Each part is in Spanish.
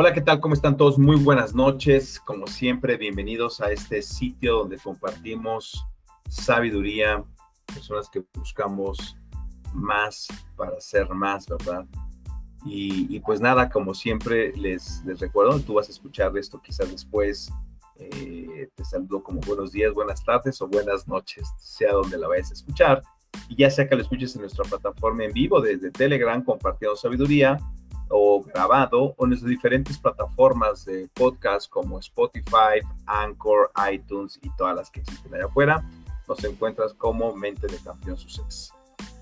Hola, ¿qué tal? ¿Cómo están todos? Muy buenas noches. Como siempre, bienvenidos a este sitio donde compartimos sabiduría, personas que buscamos más para ser más, ¿verdad? Y, pues nada, como siempre, les, les recuerdo, tú vas a escuchar esto quizás después. Eh, te saludo como buenos días, buenas tardes o buenas noches, sea donde la vayas a escuchar. Y ya sea que lo escuches en nuestra plataforma en vivo desde Telegram compartiendo sabiduría o grabado o en las diferentes plataformas de podcast como Spotify, Anchor, iTunes y todas las que existen allá afuera. Nos encuentras como Mente de Campeón Success.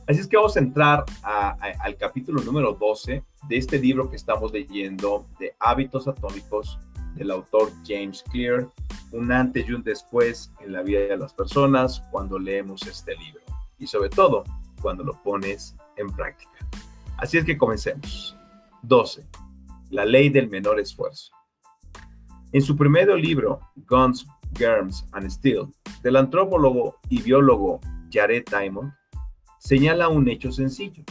Así es que vamos a entrar al capítulo número 12 de este libro que estamos leyendo de Hábitos Atómicos del autor James Clear, un antes y un después en la vida de las personas cuando leemos este libro y sobre todo cuando lo pones en práctica. Así es que comencemos. 12. La ley del menor esfuerzo. En su primer libro, Guns, Germs and Steel, del antropólogo y biólogo Jared Diamond, señala un hecho sencillo.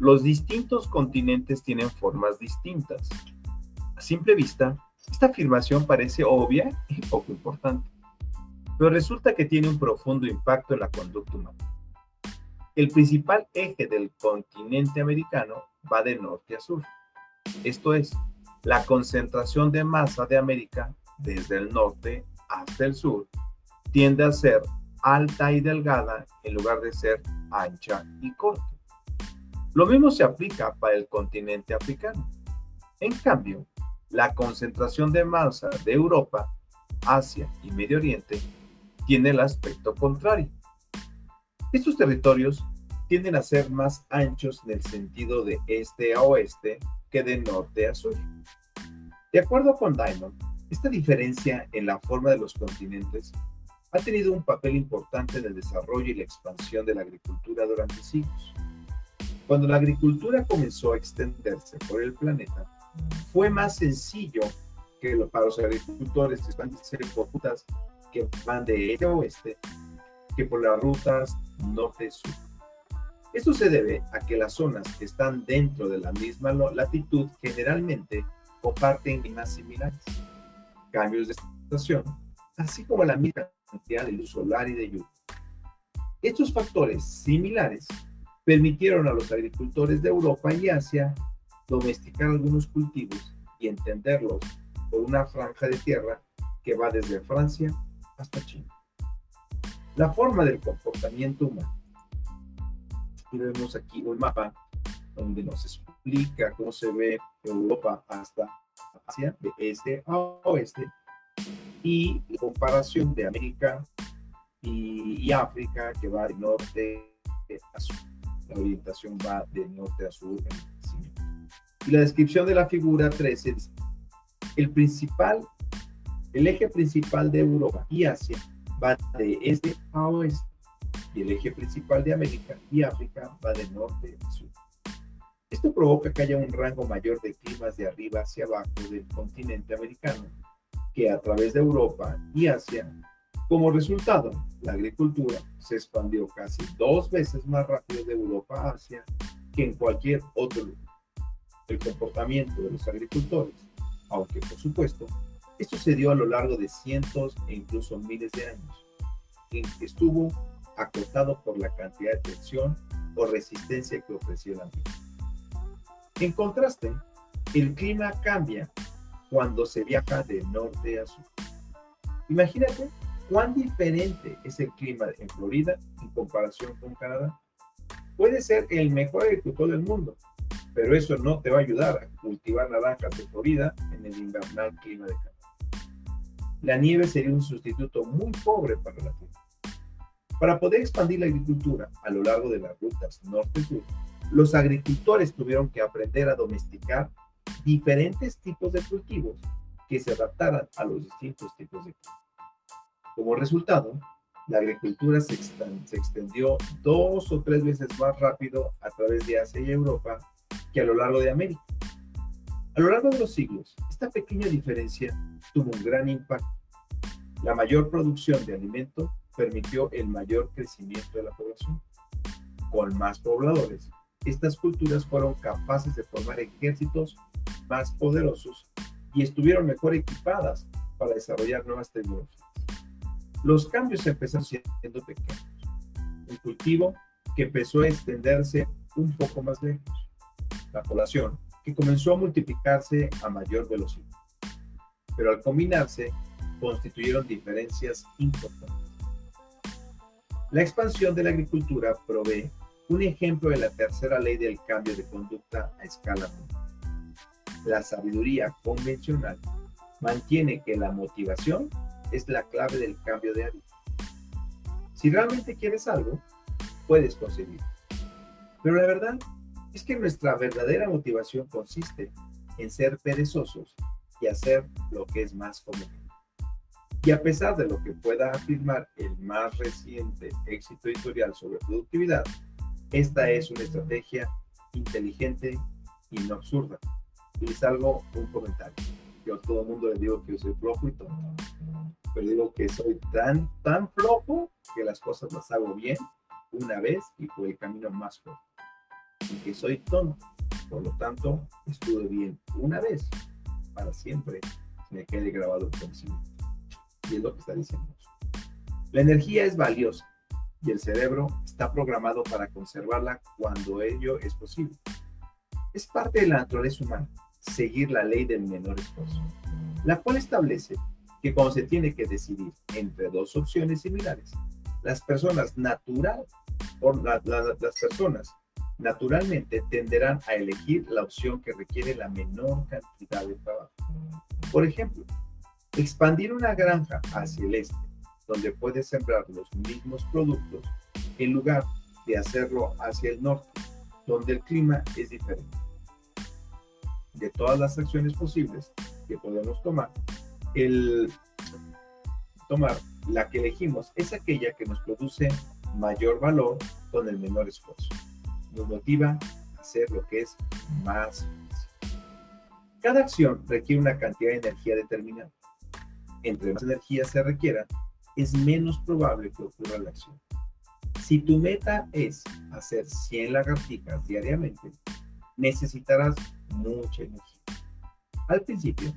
Los distintos continentes tienen formas distintas. A simple vista, esta afirmación parece obvia y poco importante, pero resulta que tiene un profundo impacto en la conducta humana. El principal eje del continente americano va de norte a sur. Esto es, la concentración de masa de América desde el norte hasta el sur tiende a ser alta y delgada en lugar de ser ancha y corta. Lo mismo se aplica para el continente africano. En cambio, la concentración de masa de Europa, Asia y Medio Oriente tiene el aspecto contrario. Estos territorios tienden a ser más anchos en el sentido de este a oeste que de norte a sur. De acuerdo con Diamond, esta diferencia en la forma de los continentes ha tenido un papel importante en el desarrollo y la expansión de la agricultura durante siglos. Cuando la agricultura comenzó a extenderse por el planeta, fue más sencillo que para los agricultores expandirse por rutas que van de este a oeste que por las rutas norte-sur. Esto se debe a que las zonas que están dentro de la misma latitud generalmente comparten climas similares, cambios de estación, así como la misma cantidad de luz solar y de lluvia. Estos factores similares permitieron a los agricultores de Europa y Asia domesticar algunos cultivos y entenderlos por una franja de tierra que va desde Francia hasta China. La forma del comportamiento humano y vemos aquí un mapa donde nos explica cómo se ve Europa hasta Asia, de este a oeste, y comparación de América y, África, que va de norte a sur. La orientación va de norte a sur. y la descripción de la figura 13 dice, el principal, el eje principal de Europa y Asia va de este a oeste el eje principal de América y África va de norte a sur. Esto provoca que haya un rango mayor de climas de arriba hacia abajo del continente americano que a través de Europa y Asia. Como resultado, la agricultura se expandió casi dos veces más rápido de Europa a Asia que en cualquier otro lugar. El comportamiento de los agricultores, aunque por supuesto, esto se dio a lo largo de cientos e incluso miles de años, estuvo acotado por la cantidad de tensión o resistencia que ofrecía el ambiente. En contraste, el clima cambia cuando se viaja de norte a sur. Imagínate cuán diferente es el clima en Florida en comparación con Canadá. Puede ser el mejor agricultor del mundo, pero eso no te va a ayudar a cultivar naranjas de Florida en el invernal clima de Canadá. La nieve sería un sustituto muy pobre para la tierra. Para poder expandir la agricultura a lo largo de las rutas norte-sur, los agricultores tuvieron que aprender a domesticar diferentes tipos de cultivos que se adaptaran a los distintos tipos de clima. Como resultado, la agricultura se, extendió dos o tres veces más rápido a través de Asia y Europa que a lo largo de América. A lo largo de los siglos, esta pequeña diferencia tuvo un gran impacto. La mayor producción de alimento permitió el mayor crecimiento de la población. Con más pobladores, estas culturas fueron capaces de formar ejércitos más poderosos y estuvieron mejor equipadas para desarrollar nuevas tecnologías. Los cambios empezaron siendo pequeños. Un cultivo que empezó a extenderse un poco más lejos. La población que comenzó a multiplicarse a mayor velocidad. Pero al combinarse, constituyeron diferencias importantes. La expansión de la agricultura provee un ejemplo de la tercera ley del cambio de conducta a escala mundial. La sabiduría convencional mantiene que la motivación es la clave del cambio de hábito. Si realmente quieres algo, puedes conseguirlo. Pero la verdad es que nuestra verdadera motivación consiste en ser perezosos y hacer lo que es más común. Y a pesar de lo que pueda afirmar el más reciente éxito editorial sobre productividad, esta es una estrategia inteligente y no absurda. Y salgo un comentario. Yo a todo el mundo le digo que yo soy flojo y tonto. Pero digo que soy tan, tan flojo que las cosas las hago bien una vez y por el camino más corto. Y que soy tonto. Por lo tanto, estuve bien una vez. Para siempre me quede grabado el conocimiento. Es lo que está diciendo. La energía es valiosa y el cerebro está programado para conservarla cuando ello es posible. Es parte de la naturaleza humana seguir la ley del menor esfuerzo, la cual establece que cuando se tiene que decidir entre dos opciones similares, las personas natural o las personas naturalmente tenderán a elegir la opción que requiere la menor cantidad de trabajo. Por ejemplo, expandir una granja hacia el este, donde puedes sembrar los mismos productos, en lugar de hacerlo hacia el norte, donde el clima es diferente. De todas las acciones posibles que podemos tomar, el tomar la que elegimos es aquella que nos produce mayor valor con el menor esfuerzo. Nos motiva a hacer lo que es más fácil. Cada acción requiere una cantidad de energía determinada. Entre más energía se requiera, es menos probable que ocurra la acción. Si tu meta es hacer 100 lagartijas diariamente, necesitarás mucha energía. Al principio,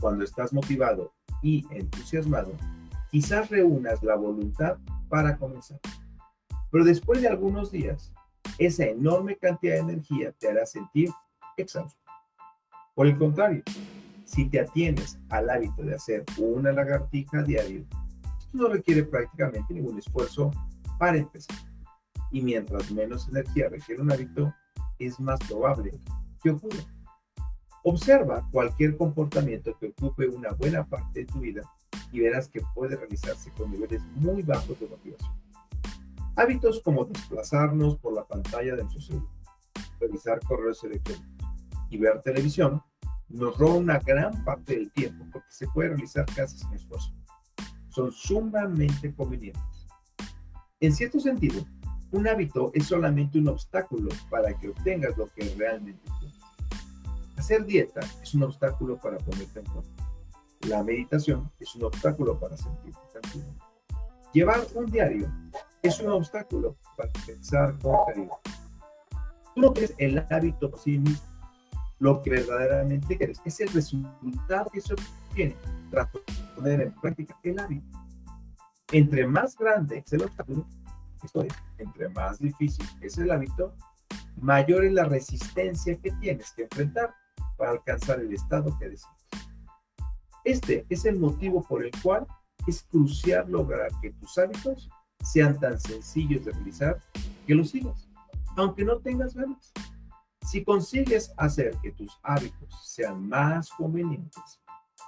cuando estás motivado y entusiasmado, quizás reúnas la voluntad para comenzar. Pero después de algunos días, esa enorme cantidad de energía te hará sentir exhausto. Por el contrario, si te atienes al hábito de hacer una lagartija diario, esto no requiere prácticamente ningún esfuerzo para empezar. Y mientras menos energía requiere un hábito, es más probable que ocurra. Observa cualquier comportamiento que ocupe una buena parte de tu vida y verás que puede realizarse con niveles muy bajos de motivación. Hábitos como desplazarnos por la pantalla de nuestro celular, revisar correos electrónicos y ver televisión nos roban una gran parte del tiempo porque se puede realizar casi sin esfuerzo. Son sumamente convenientes. En cierto sentido, un hábito es solamente un obstáculo para que obtengas lo que realmente quieres. Hacer dieta es un obstáculo para ponerte en forma. La meditación es un obstáculo para sentirte tranquilo. Llevar un diario es un obstáculo para pensar con cariño. Tú no quieres el hábito por sí mismo. Lo que verdaderamente quieres es el resultado que se obtiene tras poner en práctica el hábito. Entre más grande es el obstáculo, esto es, entre más difícil es el hábito, mayor es la resistencia que tienes que enfrentar para alcanzar el estado que deseas. Este es el motivo por el cual es crucial lograr que tus hábitos sean tan sencillos de realizar que los sigas, aunque no tengas ganas. Si consigues hacer que tus hábitos sean más convenientes,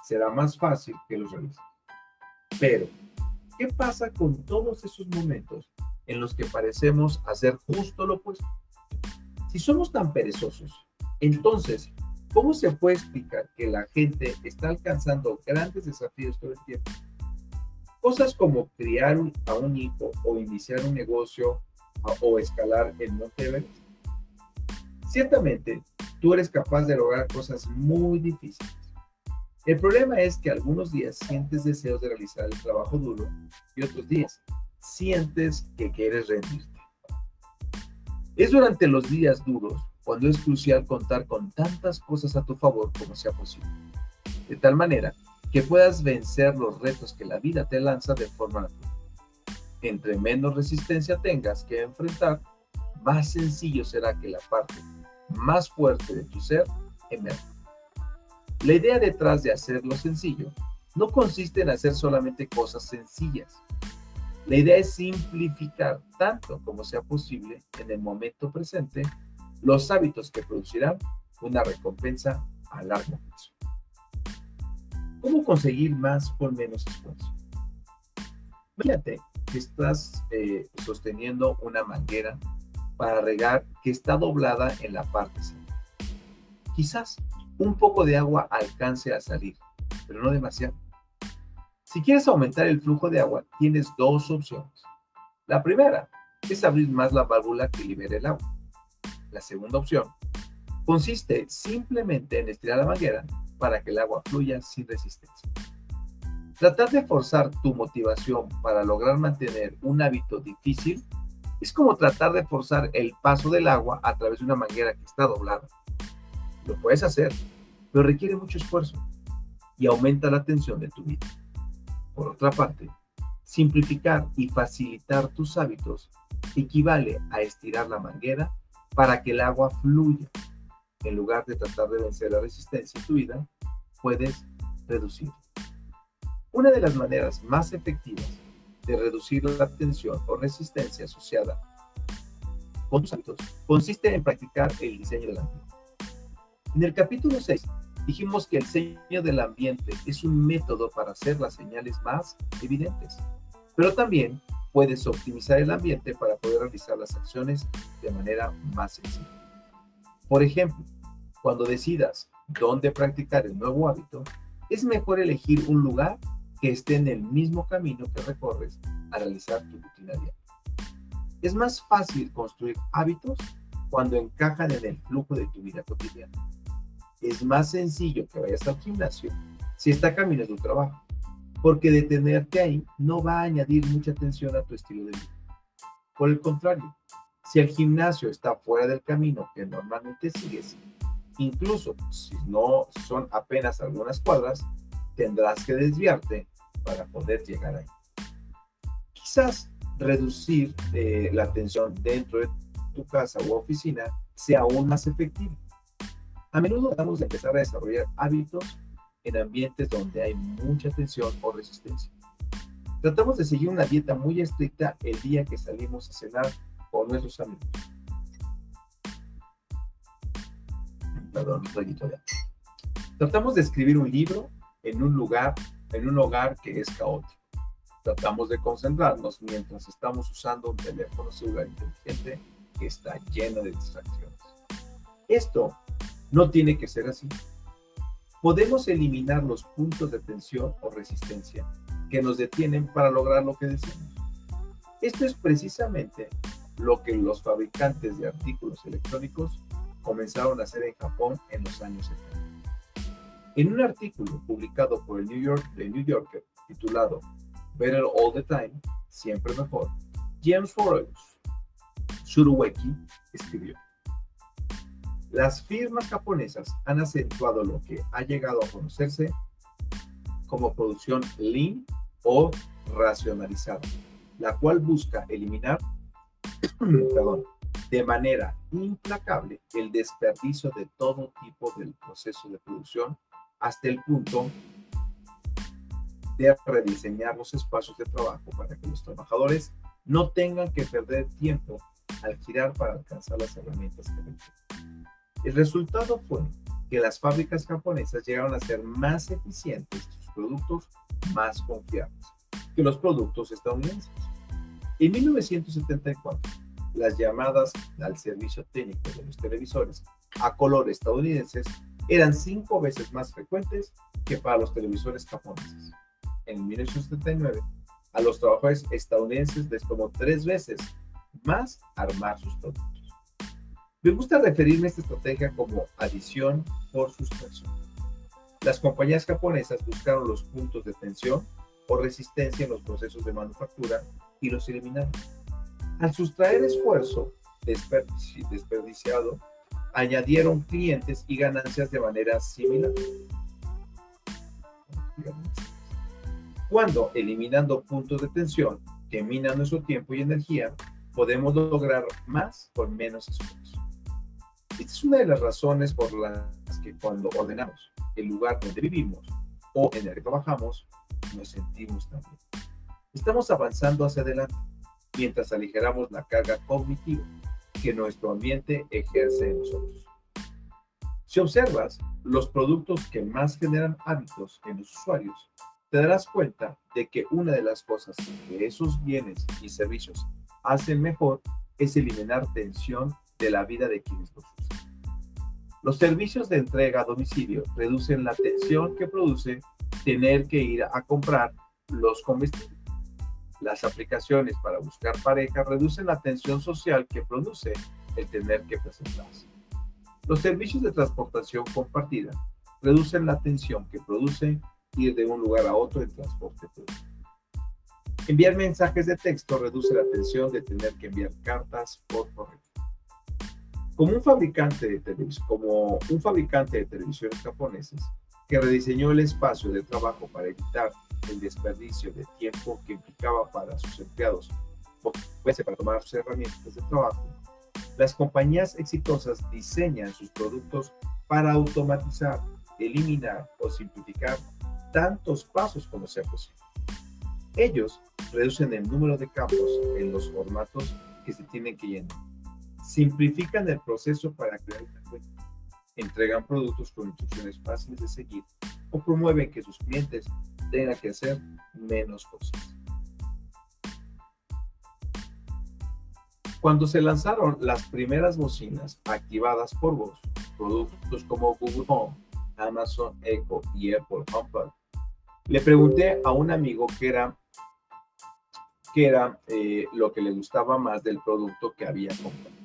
será más fácil que los realices. Pero, ¿qué pasa con todos esos momentos en los que parecemos hacer justo lo opuesto? Si somos tan perezosos, entonces ¿Cómo se puede explicar que la gente está alcanzando grandes desafíos todo el tiempo? Cosas como criar a un hijo o iniciar un negocio o escalar el Monte Everest. Ciertamente, tú eres capaz de lograr cosas muy difíciles. El problema es que algunos días sientes deseos de realizar el trabajo duro y otros días sientes que quieres rendirte. Es durante los días duros cuando es crucial contar con tantas cosas a tu favor como sea posible. de tal manera que puedas vencer los retos que la vida te lanza de forma natural. Entre menos resistencia tengas que enfrentar, más sencillo será que la parte más fuerte de tu ser emerja. La idea detrás de hacerlo sencillo no consiste en hacer solamente cosas sencillas. La idea es simplificar tanto como sea posible en el momento presente los hábitos que producirán una recompensa a largo plazo. ¿Cómo conseguir más con menos esfuerzo? Fíjate que estás eh, sosteniendo una manguera para regar que está doblada en la parte central. Quizás un poco de agua alcance a salir, pero no demasiado. Si quieres aumentar el flujo de agua, tienes dos opciones. La primera es abrir más la válvula que libere el agua. La segunda opción consiste simplemente en estirar la manguera para que el agua fluya sin resistencia. Tratar de forzar tu motivación para lograr mantener un hábito difícil es como tratar de forzar el paso del agua a través de una manguera que está doblada. Lo puedes hacer, pero requiere mucho esfuerzo y aumenta la tensión de tu vida. Por otra parte, simplificar y facilitar tus hábitos equivale a estirar la manguera para que el agua fluya. En lugar de tratar de vencer la resistencia en tu vida, puedes reducir. Una de las maneras más efectivas de reducir la tensión o resistencia asociada con tus hábitos consiste en practicar el diseño del ambiente. En el capítulo 6 dijimos que el diseño del ambiente es un método para hacer las señales más evidentes, pero también puedes optimizar el ambiente para poder realizar las acciones de manera más sencilla. Por ejemplo, cuando decidas dónde practicar el nuevo hábito, es mejor elegir un lugar que esté en el mismo camino que recorres a realizar tu rutina diaria. Es más fácil construir hábitos cuando encajan en el flujo de tu vida cotidiana. Es más sencillo que vayas al gimnasio si está camino de tu trabajo, porque detenerte ahí no va a añadir mucha atención a tu estilo de vida. Por el contrario, si el gimnasio está fuera del camino que normalmente sigues, incluso si no son apenas algunas cuadras, tendrás que desviarte para poder llegar ahí. Quizás reducir eh, la tensión dentro de tu casa u oficina sea aún más efectivo. A menudo tratamos de empezar a desarrollar hábitos en ambientes donde hay mucha tensión o resistencia. Tratamos de seguir una dieta muy estricta el día que salimos a cenar con nuestros amigos. Perdón, un Tratamos de escribir un libro en un lugar, en un hogar que es caótico. Tratamos de concentrarnos mientras estamos usando un teléfono celular inteligente que está lleno de distracciones. Esto no tiene que ser así. Podemos eliminar los puntos de tensión o resistencia que nos detienen para lograr lo que deseamos. Esto es precisamente lo que los fabricantes de artículos electrónicos comenzaron a hacer en Japón en los años 70. En un artículo publicado por el New, York, The New Yorker titulado Better All the Time, Siempre Mejor, James Forrest Suruweki escribió, las firmas japonesas han acentuado lo que ha llegado a conocerse como producción lean o racionalizada, la cual busca eliminar de manera implacable el desperdicio de todo tipo del proceso de producción hasta el punto de rediseñar los espacios de trabajo para que los trabajadores no tengan que perder tiempo al girar para alcanzar las herramientas que requieren. El resultado fue que las fábricas japonesas llegaron a ser más eficientes y sus productos más confiables que los productos estadounidenses. En 1974, las llamadas al servicio técnico de los televisores a color estadounidenses eran cinco veces más frecuentes que para los televisores japoneses. En 1979, a los trabajadores estadounidenses les tomó tres veces más armar sus productos. Me gusta referirme a esta estrategia como adición por sustracción. Las compañías japonesas buscaron los puntos de tensión o resistencia en los procesos de manufactura y los eliminaron. Al sustraer esfuerzo desperdiciado, añadieron clientes y ganancias de manera similar. Cuando eliminando puntos de tensión que minan nuestro tiempo y energía, podemos lograr más con menos esfuerzo. Esta es una de las razones por las que cuando ordenamos el lugar donde vivimos o en el que trabajamos, nos sentimos también. Estamos avanzando hacia adelante mientras aligeramos la carga cognitiva que nuestro ambiente ejerce en nosotros. Si observas los productos que más generan hábitos en los usuarios, te darás cuenta de que una de las cosas que esos bienes y servicios hacen mejor es eliminar tensión de la vida de quienes los usan. Los servicios de entrega a domicilio reducen la tensión que produce tener que ir a comprar los comestibles. Las aplicaciones para buscar pareja reducen la tensión social que produce el tener que presentarse. Los servicios de transportación compartida reducen la tensión que produce ir de un lugar a otro en transporte público. Enviar mensajes de texto reduce la tensión de tener que enviar cartas por correo. Como un fabricante de, como un fabricante de televisiones japoneses que rediseñó el espacio de trabajo para evitar el desperdicio de tiempo que implicaba para sus empleados para tomar sus herramientas de trabajo, las compañías exitosas diseñan sus productos para automatizar, eliminar o simplificar tantos pasos como sea posible. Ellos reducen el número de campos en los formatos que se tienen que llenar, simplifican el proceso para crear entregan productos con instrucciones fáciles de seguir o promueven que sus clientes tengan que hacer menos cosas. Cuando se lanzaron las primeras bocinas activadas por voz, productos como Google Home, Amazon Echo y Apple HomePod, le pregunté a un amigo qué era, qué era eh, lo que le gustaba más del producto que había comprado.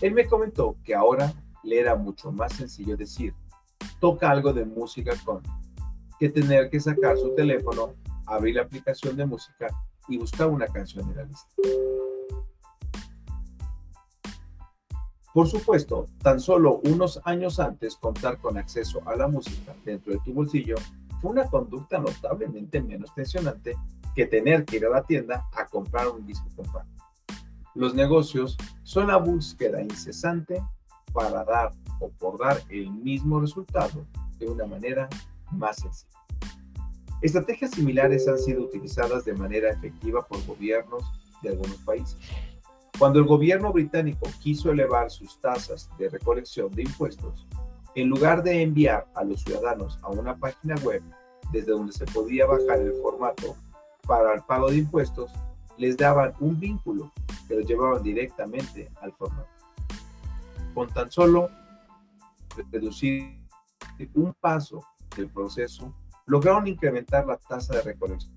Él me comentó que ahora le era mucho más sencillo decir, toca algo de música con, que tener que sacar su teléfono, abrir la aplicación de música y buscar una canción en la lista. Por supuesto, tan solo unos años antes, contar con acceso a la música dentro de tu bolsillo fue una conducta notablemente menos tensionante que tener que ir a la tienda a comprar un disco compacto. Los negocios son la búsqueda incesante para dar o por dar el mismo resultado de una manera más sencilla. Estrategias similares han sido utilizadas de manera efectiva por gobiernos de algunos países. Cuando el gobierno británico quiso elevar sus tasas de recolección de impuestos, en lugar de enviar a los ciudadanos a una página web desde donde se podía bajar el formato para el pago de impuestos, les daban un vínculo que los llevaban directamente al formato. Con tan solo reducir un paso del proceso, lograron incrementar la tasa de recolección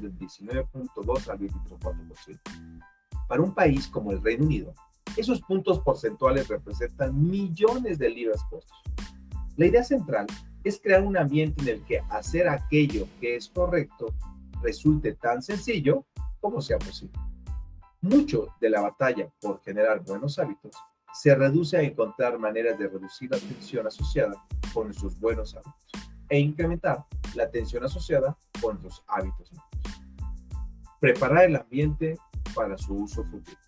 del 19.2 al 24%. Para un país como el Reino Unido, esos puntos porcentuales representan millones de libras costos. La idea central es crear un ambiente en el que hacer aquello que es correcto resulte tan sencillo como sea posible. Mucho de la batalla por generar buenos hábitos se reduce a encontrar maneras de reducir la tensión asociada con nuestros buenos hábitos e incrementar la tensión asociada con nuestros hábitos Preparar el ambiente para su uso futuro.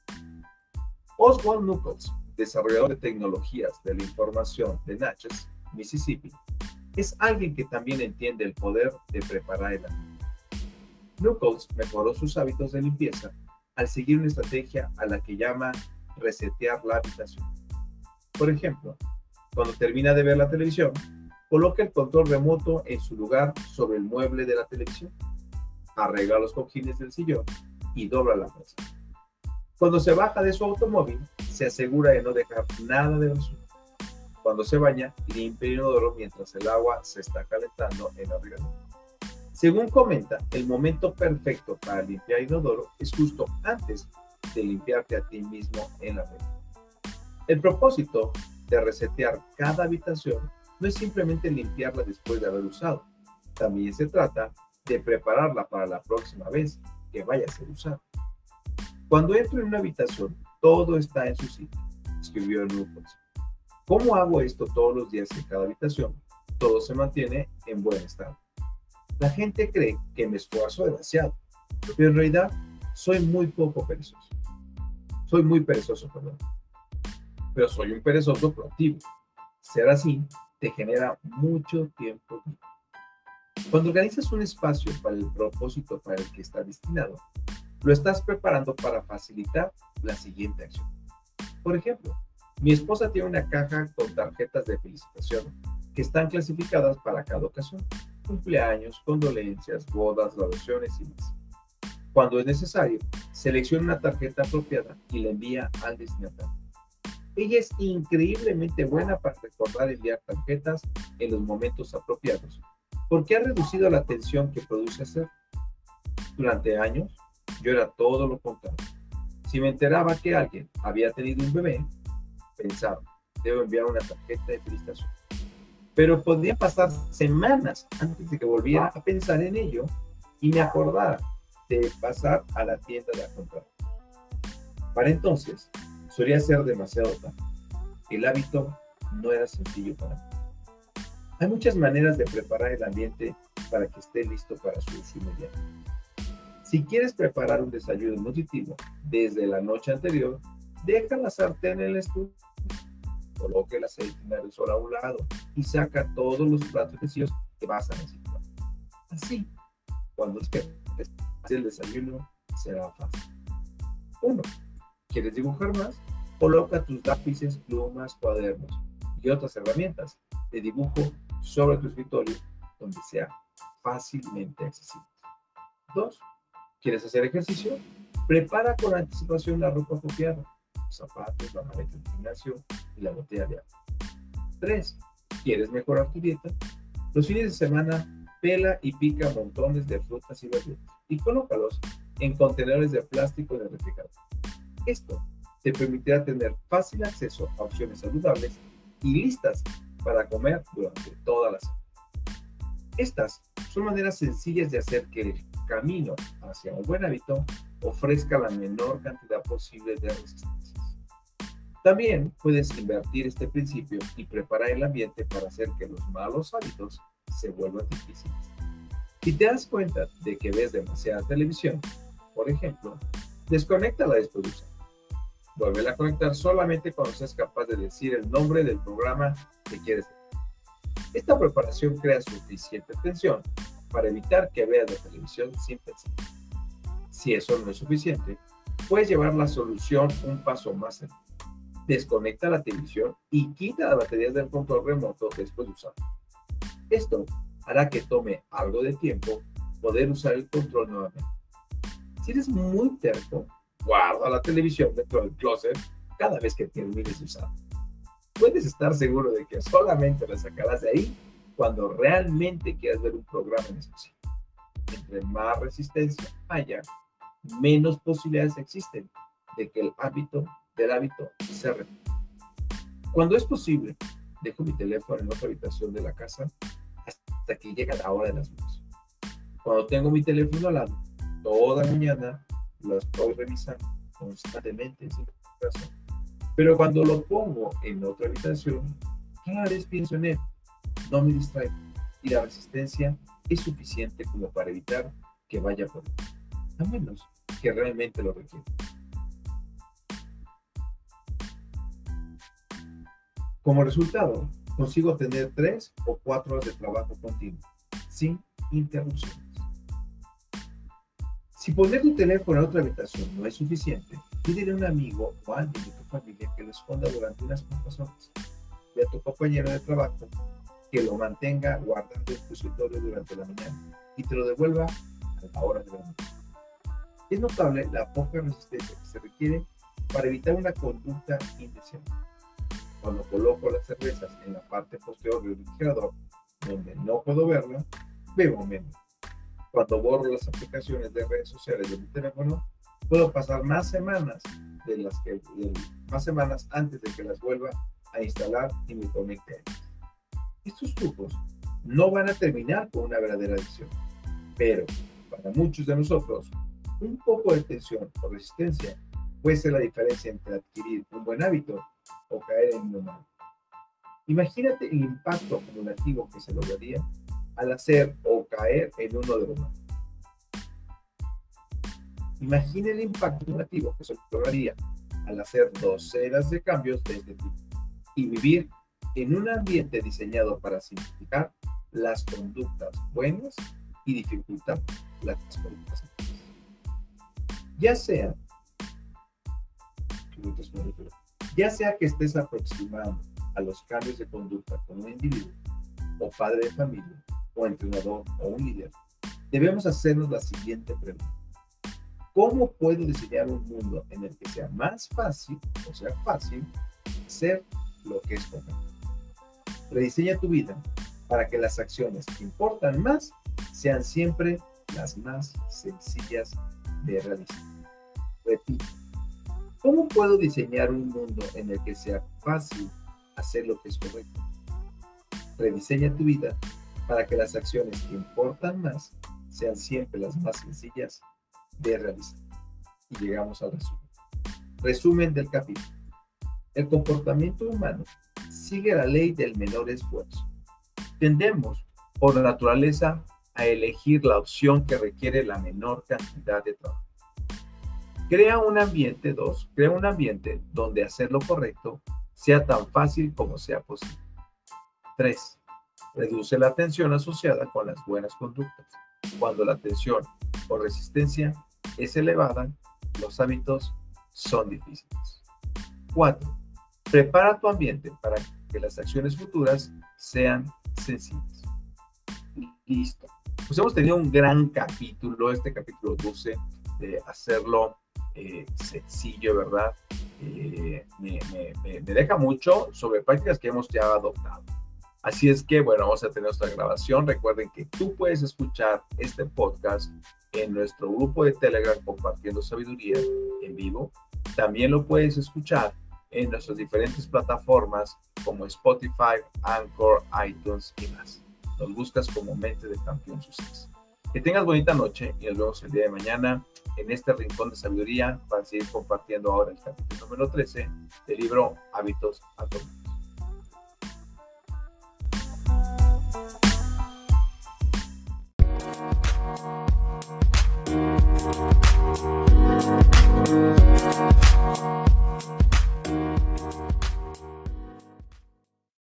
Oswald Nuckols, desarrollador de tecnologías de la información de Natchez, Mississippi, es alguien que también entiende el poder de preparar el ambiente. Nuckols mejoró sus hábitos de limpieza al seguir una estrategia a la que llama resetear la habitación. Por ejemplo, cuando termina de ver la televisión, coloca el control remoto en su lugar sobre el mueble de la televisión, arregla los cojines del sillón y dobla la mesa. Cuando se baja de su automóvil, se asegura de no dejar nada de basura. Cuando se baña, limpia el inodoro mientras el agua se está calentando en la regadera. Según comenta, el momento perfecto para limpiar inodoro es justo antes de limpiarte a ti mismo en la regadera. El propósito de resetear cada habitación no es simplemente limpiarla después de haber usado. También se trata de prepararla para la próxima vez que vaya a ser usada. Cuando entro en una habitación, todo está en su sitio, escribió Newport. ¿Cómo hago esto todos los días en cada habitación? Todo se mantiene en buen estado. La gente cree que me esfuerzo demasiado, pero en realidad soy muy poco perezoso. Soy muy perezoso, perdón. Pero soy un perezoso proactivo. Ser así te genera mucho tiempo. Cuando organizas un espacio para el propósito para el que está destinado, lo estás preparando para facilitar la siguiente acción. Por ejemplo, mi esposa tiene una caja con tarjetas de felicitación que están clasificadas para cada ocasión. Cumpleaños, condolencias, bodas, graduaciones y más. Cuando es necesario, selecciona una tarjeta apropiada y la envía al destinatario. Ella es increíblemente buena para recordar enviar tarjetas en los momentos apropiados, porque ha reducido la tensión que produce hacer. Durante años, yo era todo lo contrario. Si me enteraba que alguien había tenido un bebé, pensaba, debo enviar una tarjeta de felicitación. Pero podía pasar semanas antes de que volviera a pensar en ello y me acordara de pasar a la tienda de a comprar. Para entonces, solía ser demasiado tarde. El hábito no era sencillo para mí. Hay muchas maneras de preparar el ambiente para que esté listo para su uso inmediato. Si quieres preparar un desayuno nutritivo desde la noche anterior, deja la sartén en el estufa, coloque el aceite en el sol a un lado y saca todos los platos sencillos que vas a necesitar. Así, cuando estés el desayuno, será fácil. 1. ¿Quieres dibujar más? Coloca tus lápices, plumas, cuadernos y otras herramientas de dibujo sobre tu escritorio donde sea fácilmente accesible. 2. ¿Quieres hacer ejercicio? Prepara con anticipación la ropa apropiada, zapatos, la maleta de gimnasio y la botella de agua. 3. ¿Quieres mejorar tu dieta? Los fines de semana pela y pica montones de frutas y verduras y colócalos en contenedores de plástico de refrigerador. Esto te permitirá tener fácil acceso a opciones saludables y listas para comer durante toda la semana. Estas son maneras sencillas de hacer que el camino hacia un buen hábito ofrezca la menor cantidad posible de resistencias. También puedes invertir este principio y preparar el ambiente para hacer que los malos hábitos se vuelvan difíciles. Si te das cuenta de que ves demasiada televisión, por ejemplo, desconéctala después de usar. Vuelve a conectar solamente cuando seas capaz de decir el nombre del programa que quieres ver. Esta preparación crea suficiente atención para evitar que veas la televisión sin pensar. Si eso no es suficiente, puedes llevar la solución un paso más allá. Desconecta la televisión y quita las baterías del control remoto después de usarlo. Esto hará que tome algo de tiempo poder usar el control nuevamente. Si eres muy terco, guarda la televisión dentro del closet cada vez que termines de usar. Puedes estar seguro de que solamente la sacarás de ahí cuando realmente quieras ver un programa en especial. Entre más resistencia haya, menos posibilidades existen de que el hábito del hábito se repita. Cuando es posible, dejo mi teléfono en otra habitación de la casa hasta que llega la hora de las dos. Cuando tengo mi teléfono al lado, toda mañana lo estoy revisando constantemente sin razón. Pero cuando lo pongo en otra habitación, cada vez pienso en él, no me distraigo y la resistencia es suficiente como para evitar que vaya por él, a menos que realmente lo requiera. Como resultado, consigo tener tres o cuatro horas de trabajo continuo, sin interrupciones. Si poner tu teléfono en otra habitación no es suficiente, pídele a un amigo o alguien de tu familia que lo esconda durante unas cuantas horas. Ve a tu compañero de trabajo que lo mantenga guardando en tu escritorio durante la mañana y te lo devuelva a la hora de la noche. Es notable la poca resistencia que se requiere para evitar una conducta indeseable. Cuando coloco las cervezas en la parte posterior del refrigerador, donde no puedo verla, bebo menos. Cuando borro las aplicaciones de redes sociales de mi teléfono, puedo pasar más semanas de las que más semanas antes de que las vuelva a instalar y me conecte. Estos trucos no van a terminar con una verdadera adicción, pero para muchos de nosotros, un poco de tensión o resistencia puede ser la diferencia entre adquirir un buen hábito o caer en uno malo. Imagínate el impacto acumulativo que se lograría al hacer o caer en uno de los más. Imagine el impacto negativo que se lograría al hacer docenas de cambios de este tipo y vivir en un ambiente diseñado para simplificar las conductas buenas y dificultar las conductas malas. Ya sea, ya sea que estés aproximando a los cambios de conducta con un individuo o padre de familia o entrenador o un líder, debemos hacernos la siguiente pregunta. ¿Cómo puedo diseñar un mundo en el que sea más fácil, o sea, fácil, ser lo que es correcto? Rediseña tu vida para que las acciones que importan más sean siempre las más sencillas de realizar. Repito, ¿cómo puedo diseñar un mundo en el que sea fácil hacer lo que es correcto? Rediseña tu vida para que las acciones que importan más sean siempre las más sencillas de realizar. Y llegamos al resumen. Resumen del capítulo. El comportamiento humano sigue la ley del menor esfuerzo. Tendemos, por naturaleza, a elegir la opción que requiere la menor cantidad de trabajo. Crea un ambiente, dos, crea un ambiente donde hacer lo correcto sea tan fácil como sea posible. 3. Reduce la tensión asociada con las buenas conductas. Cuando la tensión o resistencia es elevada, los hábitos son difíciles. 4. Prepara tu ambiente para que las acciones futuras sean sencillas. Listo. Pues hemos tenido un gran capítulo, este capítulo 12, de hacerlo eh, sencillo, ¿verdad? Eh, me, me deja mucho sobre prácticas que hemos ya adoptado. Así es que, bueno, vamos a tener nuestra grabación. Recuerden que tú puedes escuchar este podcast en nuestro grupo de Telegram compartiendo sabiduría en vivo. También lo puedes escuchar en nuestras diferentes plataformas como Spotify, Anchor, iTunes y más. Nos buscas como Mente de Campeón Suceso. Que tengas bonita noche y nos vemos el día de mañana en este rincón de sabiduría para seguir compartiendo ahora el capítulo número 13 del libro Hábitos Atómicos. Thank.